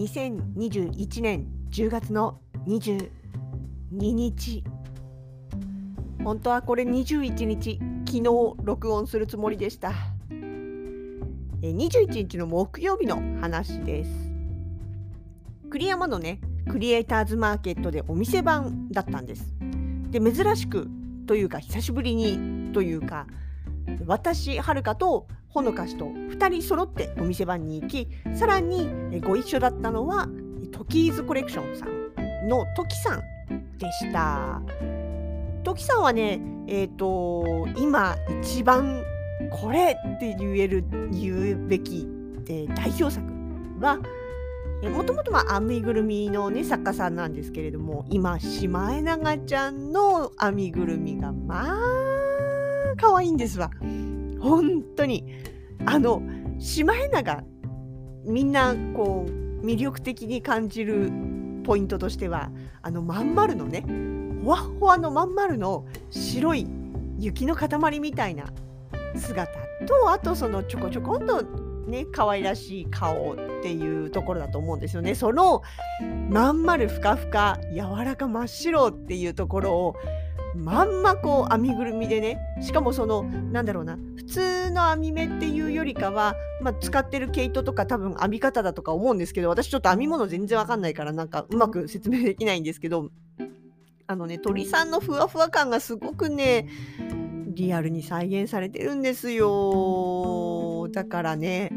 2021年10月の22日本当はこれ21日昨日録音するつもりでした。え21日の木曜日の話です。栗山のねクリエイターズマーケットでお店番だったんです。で珍しくというか久しぶりにというか私はるかとほのかしと2人揃ってお店番に行きさらにご一緒だったのはトキーズコレクションさんのトキさんでした。トキさんはね、えっ、と今一番これって言える言うべき、えー代表作はもともとは編みぐるみの、ね、作家さんなんですけれども今シマエナガちゃんの編みぐるみがまあ可愛いんですわ。本当にあのシマエナガみんなこう魅力的に感じるポイントとしてはあのまん丸のねほわほわのまん丸の白い雪の塊みたいな姿とあとそのちょこちょこんとね可愛らしい顔っていうところだと思うんですよね。そのまん丸ふかふか柔らか真っ白っていうところをまんまこう編みぐるみでね。しかもそのなんだろうな。普通の編み目っていうよりかは、まあ、使ってる毛糸とか多分編み方だとか思うんですけど私ちょっと編み物全然わかんないからなんかうまく説明できないんですけどあのね鳥さんのふわふわ感がすごくねリアルに再現されてるんですよ。だからね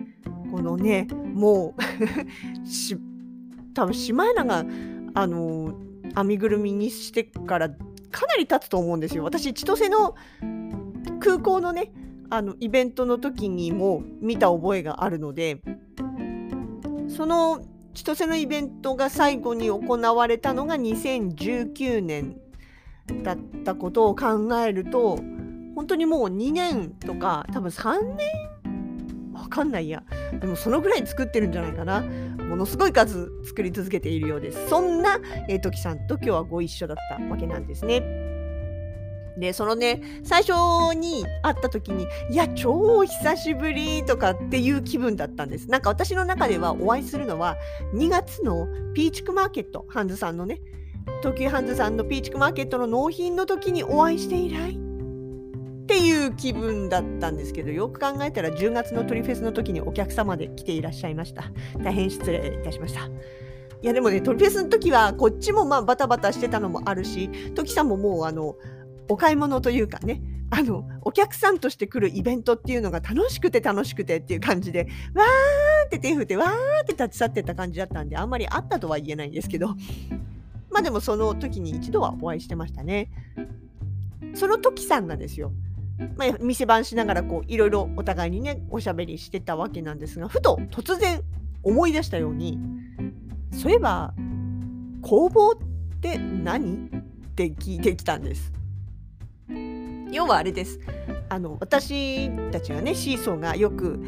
このねもう し多分シマエナがあの編みぐるみにしてからかなり経つと思うんですよ。私千歳の空港のねあのイベントの時にも見た覚えがあるのでその千歳のイベントが最後に行われたのが2019年だったことを考えると本当にもう2年とか多分3年？わかんないやでもそのぐらい作ってるんじゃないかな。ものすごい数作り続けているようです。そんな、えー、トキさんと今日はご一緒だったわけなんですね。でそのね最初に会った時にいや超久しぶりとかっていう気分だったんです。なんか私の中ではお会いするのは2月のピーチクマーケットハンズさんのね東急ハンズさんのピーチクマーケットの納品の時にお会いして以来っていう気分だったんですけどよく考えたら10月のトリフェスの時にお客様で来ていらっしゃいました。大変失礼いたしました。いやでもねトリフェスの時はこっちもまあバタバタしてたのもあるしトキさんももうあのお買い物というかねあのお客さんとして来るイベントっていうのが楽しくて楽しくてっていう感じでわーって手振ってわーって立ち去ってった感じだったんであんまりあったとは言えないんですけど。まあでもその時に一度はお会いしてましたね。その時さんがですよまあ、店番しながらこういろいろお互いにねおしゃべりしてたわけなんですがふと突然思い出したようにそういえば工房って何？って聞いてきたんです。要はあれですあの私たちはねシーソーがよく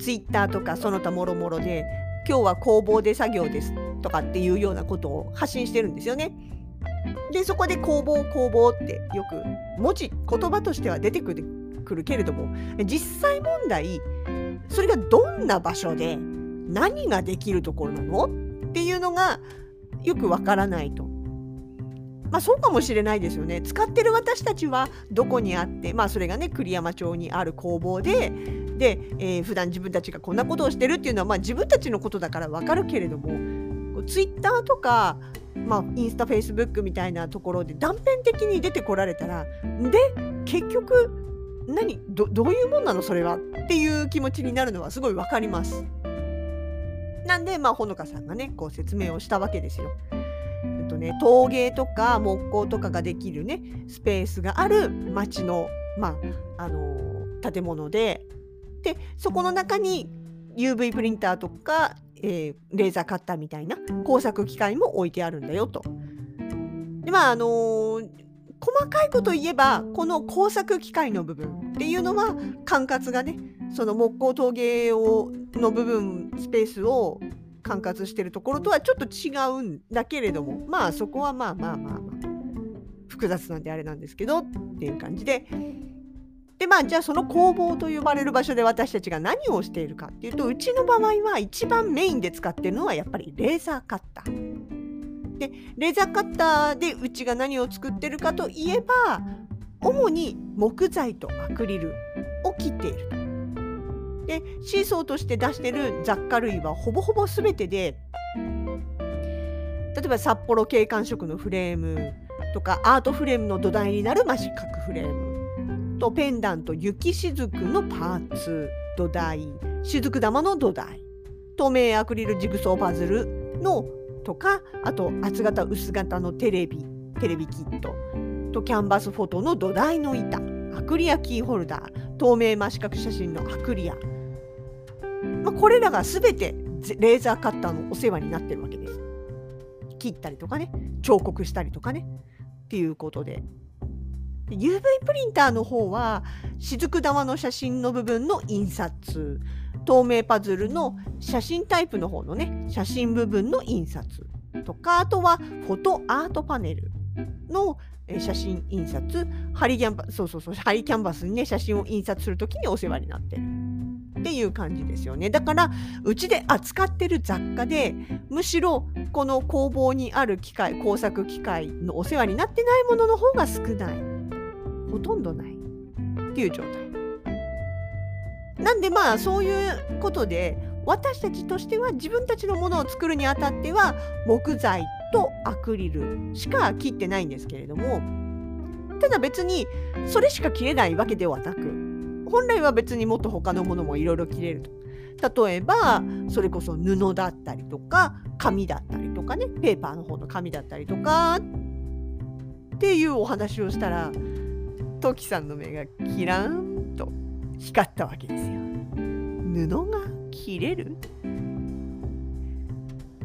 ツイッターとかその他もろもろで今日は工房で作業ですとかっていうようなことを発信してるんですよね。でそこで工房工房ってよく文字言葉としては出てくるくるけれども実際問題それがどんな場所で何ができるところなの？っていうのがよくわからないと。まあそうかもしれないですよね。使ってる私たちはどこにあってまあそれがね栗山町にある工房でで、えー、普段自分たちがこんなことをしてるっていうのはまあ自分たちのことだからわかるけれどもツイッターとかまあ、インスタ、フェイスブックみたいなところで断片的に出てこられたらで結局何どどういうもんなのそれはっていう気持ちになるのはすごいわかります。なんで、まあ、ほのかさんがねこう説明をしたわけですよ。えっとね、陶芸とか木工とかができるねスペースがある町の、まああの建物ででそこの中に UV プリンターとか、えー、レーザーカッターみたいな工作機械も置いてあるんだよと。でまああのー、細かいこと言えばこの工作機械の部分っていうのは管轄がねその木工陶芸をの部分スペースを管轄してるところとはちょっと違うんだけれどもまあそこはまあまあまあまあ複雑なんであれなんですけどっていう感じででまあじゃあその工房と呼ばれる場所で私たちが何をしているかっていうとうちの場合は一番メインで使ってるのはやっぱりレーザーカッター。でレーザーカッターでうちが何を作ってるかといえば主に木材とアクリルを切っている。でシーソーとして出してる雑貨類はほぼほぼ全てで例えば札幌景観色のフレームとかアートフレームの土台になる、まあ、四角フレームとペンダント雪しずくのパーツ土台。雫玉の土台。透明アクリルジグソーパズルのとかあと厚型薄型のテレビ。テレビキット。とキャンバスフォトの土台の板。アクリアキーホルダー。透明真四角写真のアクリア、まあ、これらが全てレーザーカッターのお世話になってるわけです。切ったりとかね彫刻したりとかね。っていうことで。UV プリンターの方は雫玉の写真の部分の印刷。透明パズルの写真タイプの方のね写真部分の印刷。とかあとはフォトアートパネルの写真印刷。ハリキャンバそうそうそうハリキャンバスにね写真を印刷する時にお世話になってる。っていう感じですよね。だからうちで扱ってる雑貨でむしろこの工房にある機械工作機械のお世話になってないものの方が少ない。ほとんどないっていう状態。なんでまあそういうことで私たちとしては自分たちのものを作るにあたっては木材とアクリルしか切ってないんですけれどもただ別にそれしか切れないわけではなく本来は別にもっと他のものもいろいろ切れると。例えばそれこそ布だったりとか紙だったりとかねペーパーの方の紙だったりとかっていうお話をしたらトキさんの目がキランと光ったわけですよ。布が切れる？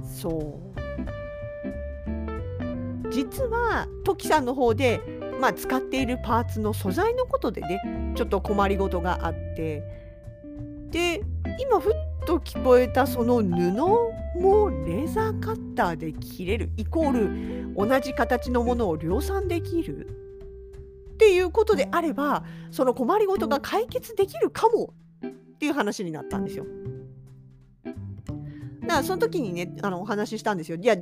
そう。実はトキさんの方で、まあ、使っているパーツの素材のことでねちょっと困りごとがあって。で今ふっと聞こえたその布もレーザーカッターで切れる。イコール同じ形のものを量産できる。っていうことであればその困りごとが解決できるかもっていう話になったんですよ。だからその時にねあのお話ししたんですよ。いや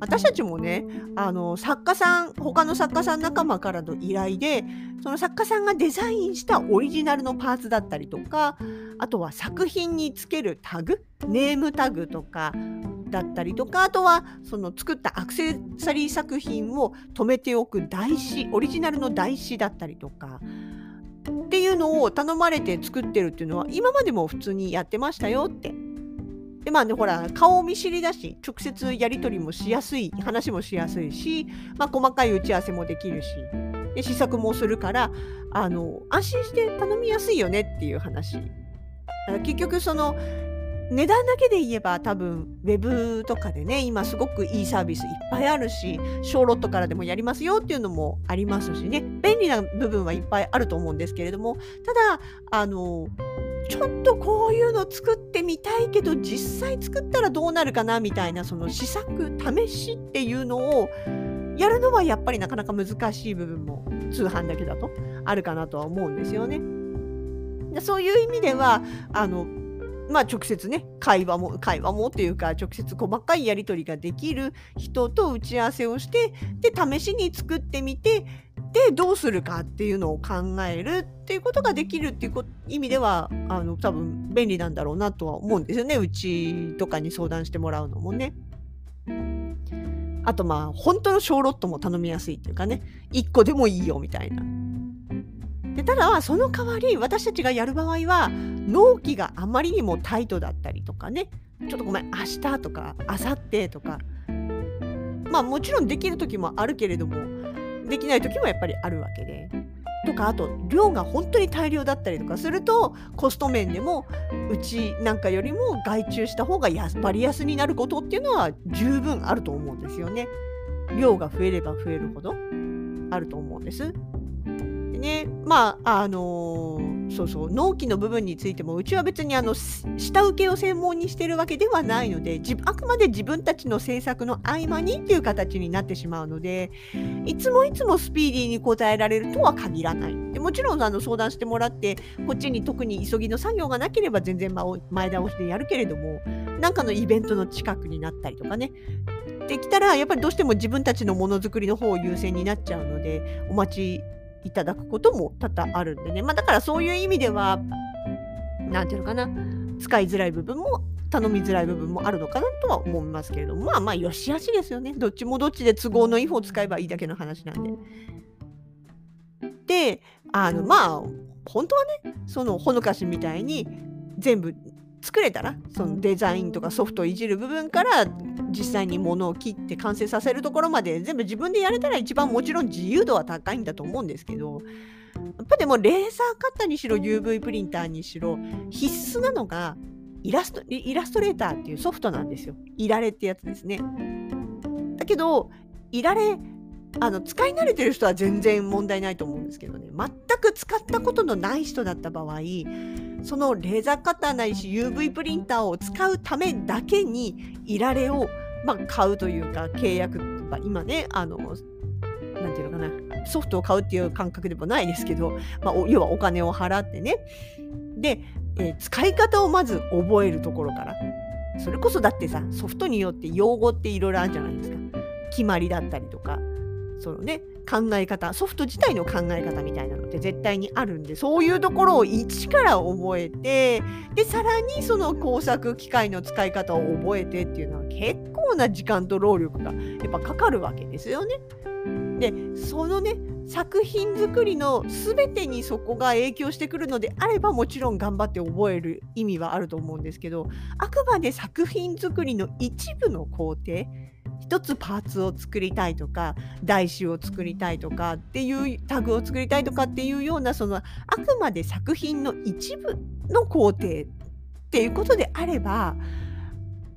私たちもねあの作家さん他の作家さん仲間からの依頼でその作家さんがデザインしたオリジナルのパーツだったりとかあとは作品につけるタグネームタグとかだったりとかあとはその作ったアクセサリー作品を止めておく台紙オリジナルの台紙だったりとかっていうのを頼まれて作ってるっていうのは今までも普通にやってましたよって。でまあねほら顔見知りだし直接やり取りもしやすい話もしやすいし、まあ、細かい打ち合わせもできるしで試作もするからあの安心して頼みやすいよねっていう話。結局その値段だけで言えば多分ウェブとかでね今すごくいいサービスいっぱいあるしショーロットからでもやりますよっていうのもありますしね便利な部分はいっぱいあると思うんですけれどもただあのちょっとこういうの作ってみたいけど実際作ったらどうなるかなみたいなその試作試しっていうのをやるのはやっぱりなかなか難しい部分も通販だけだとあるかなとは思うんですよね。そういう意味ではあのまあ、直接ね会話も会話もっていうか直接細かいやり取りができる人と打ち合わせをしてで試しに作ってみてでどうするかっていうのを考えるっていうことができるっていう意味ではあの多分便利なんだろうなとは思うんですよねうちとかに相談してもらうのもね。あとまあ本当の小ロットも頼みやすいっていうかね1個でもいいよみたいな。でただその代わり私たちがやる場合は納期があまりにもタイトだったりとかねちょっとごめん明日とか明後日とかまあもちろんできる時もあるけれどもできない時もやっぱりあるわけでとかあと量が本当に大量だったりとかするとコスト面でもうちなんかよりも外注した方がや割安になることっていうのは十分あると思うんですよね。量が増えれば増えるほどあると思うんです。ね。まああのーそうそう納期の部分についてもうちは別にあの下請けを専門にしてるわけではないのであくまで自分たちの制作の合間にっていう形になってしまうのでいつもいつもスピーディーに答えられるとは限らない。でもちろんあの相談してもらってこっちに特に急ぎの作業がなければ全然前倒しでやるけれどもなんかのイベントの近くになったりとかね。できたらやっぱりどうしても自分たちのものづくりの方を優先になっちゃうのでお待ちいただくことも多々あるんでね、まあ、だからそういう意味では何ていうのかな。使いづらい部分も頼みづらい部分もあるのかなとは思いますけれども。まあまあよしあしですよね。どっちもどっちで都合のいい方を使えばいいだけの話なんで。であのまあ本当はねそのほのかしみたいに全部作れたらそのデザインとかソフトをいじる部分から実際に物を切って完成させるところまで全部自分でやれたら一番もちろん自由度は高いんだと思うんですけどやっぱでもレーザーカッターにしろ UV プリンターにしろ必須なのがイラストイラストレーターっていうソフトなんですよ。いられってやつですね。だけどいられあの使い慣れてる人は全然問題ないと思うんですけどね全く使ったことのない人だった場合そのレーザーカッターないし UV プリンターを使うためだけにいられを、まあ、買うというか契約今ねあのなんていうのかなソフトを買うっていう感覚でもないですけど、まあ、要はお金を払ってね。で、えー、使い方をまず覚えるところから。それこそだってさソフトによって用語っていろいろあるじゃないですか。決まりだったりとか。そのね考え方ソフト自体の考え方みたいなのって絶対にあるんでそういうところを一から覚えてでさらにその工作機械の使い方を覚えてっていうのは結構な時間と労力がやっぱかかるわけですよね。でそのね作品作りの全てにそこが影響してくるのであればもちろん頑張って覚える意味はあると思うんですけどあくまで作品作りの一部の工程一つパーツを作りたいとか台紙を作りたいとかっていうタグを作りたいとかっていうようなそのあくまで作品の一部の工程っていうことであれば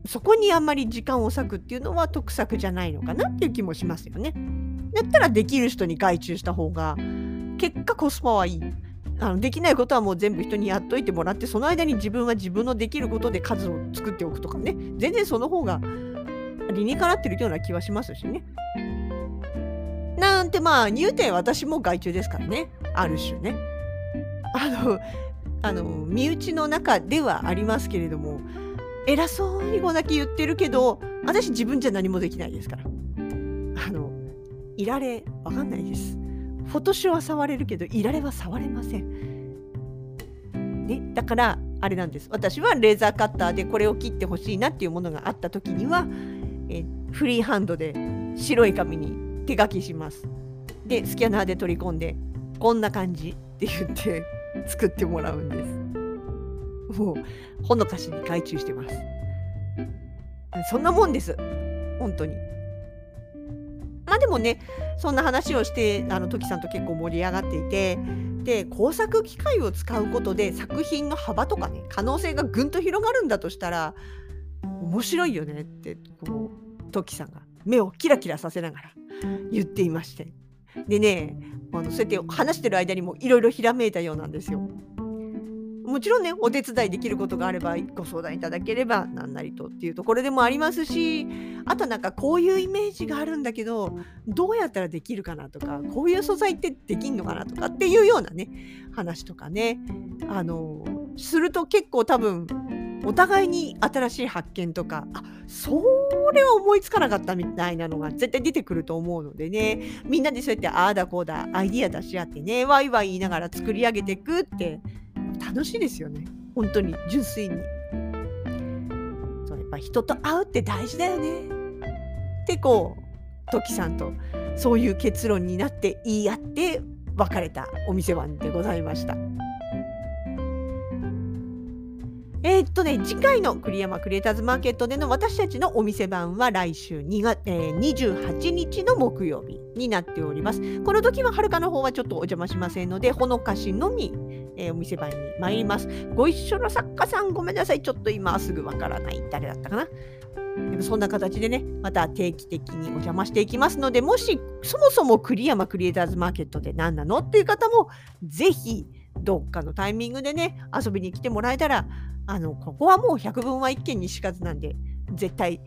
そこにあんまり時間を割くっていうのは得策じゃないのかなっていう気もしますよね。だったらできる人に外注した方が結果コスパはいい。あのできないことはもう全部人にやっといてもらってその間に自分は自分のできることで数を作っておくとかね全然その方が理にかなってるような気はしますしね。なんてまあ入店私も外注ですからねある種ね。あのあの身内の中ではありますけれども偉そうにこだけ言ってるけど私自分じゃ何もできないですから。あのいられわかんないです。フォトショーは触れるけどいられは触れません。ね、だからあれなんです私はレーザーカッターでこれを切ってほしいなっていうものがあった時にはえフリーハンドで白い紙に手書きします。でスキャナーで取り込んでこんな感じって言って作ってもらうんです。もうほのかしに外注してます。そんなもんです。本当に。まあでもねそんな話をしてあのトキさんと結構盛り上がっていてで工作機械を使うことで作品の幅とかね可能性がぐんと広がるんだとしたら面白いよねってこうトキさんが目をキラキラさせながら言っていましてでねあのそうやって話してる間にもいろいろひらめいたようなんですよ。もちろんねお手伝いできることがあればご相談いただければ何なりとっていうところでもありますしあとなんかこういうイメージがあるんだけどどうやったらできるかなとかこういう素材ってできんのかなとかっていうようなね話とかねあのすると結構多分お互いに新しい発見とかあそれは思いつかなかったみたいなのが絶対出てくると思うのでね。みんなでそうやってああだこうだアイディア出し合ってねワイワイ言いながら作り上げていくって楽しいですよね。本当に純粋に。そうやっぱ人と会うって大事だよね。ってこうトキさんとそういう結論になって言い合って別れたお店番でございました。えー、っとね、次回の栗山クリエイターズマーケットでの私たちのお店番は来週2月、えー、28日の木曜日になっております。この時ははるかの方はちょっとお邪魔しませんので、ほのかしのみ、えー、お店番に参ります。ご一緒の作家さんごめんなさい。ちょっと今すぐわからない。誰だったかなそんな形でね、また定期的にお邪魔していきますので、もしそもそも栗山クリエイターズマーケットで何なの？っていう方も、ぜひどっかのタイミングでね、遊びに来てもらえたら、あの、ここはもう百聞は一見にしかずなんで、絶対、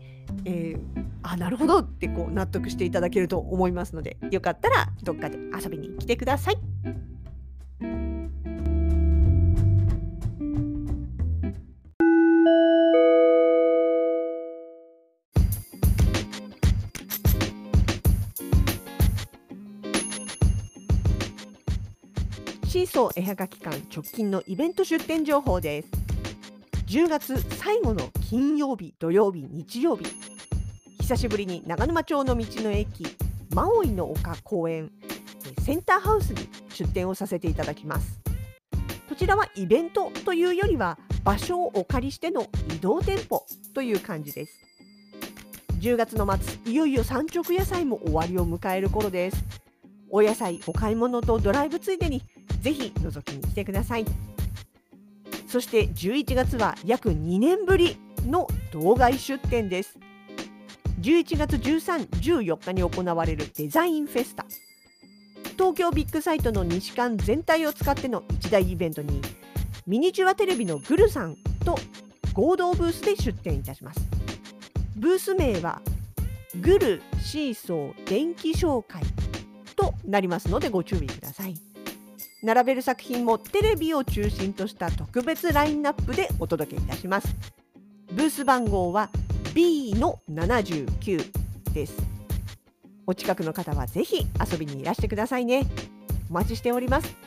えー、あ、なるほどってこう納得していただけると思いますので、よかったらどっかで遊びに来てください。シーソー絵はがき館直近のイベント出店情報です。10月最後の金曜日土曜日日曜日。久しぶりに長沼町の道の駅マオイの丘公園センターハウスに出店をさせていただきます。こちらはイベントというよりは場所をお借りしての移動店舗という感じです。10月の末いよいよ産直野菜も終わりを迎える頃です。お野菜お買い物とドライブついでにぜひ覗きに来てください。そして11月は約2年ぶりの道外出店です。11月13、14日に行われるデザインフェスタ。東京ビッグサイトの西館全体を使っての一大イベントにミニチュアテレビのグルさんと合同ブースで出展いたします。ブース名はグルシーソー電気紹介となりますのでご注意ください。並べる作品もテレビを中心とした特別ラインナップでお届けいたします。ブース番号は B の79です。お近くの方はぜひ遊びにいらしてくださいね。お待ちしております。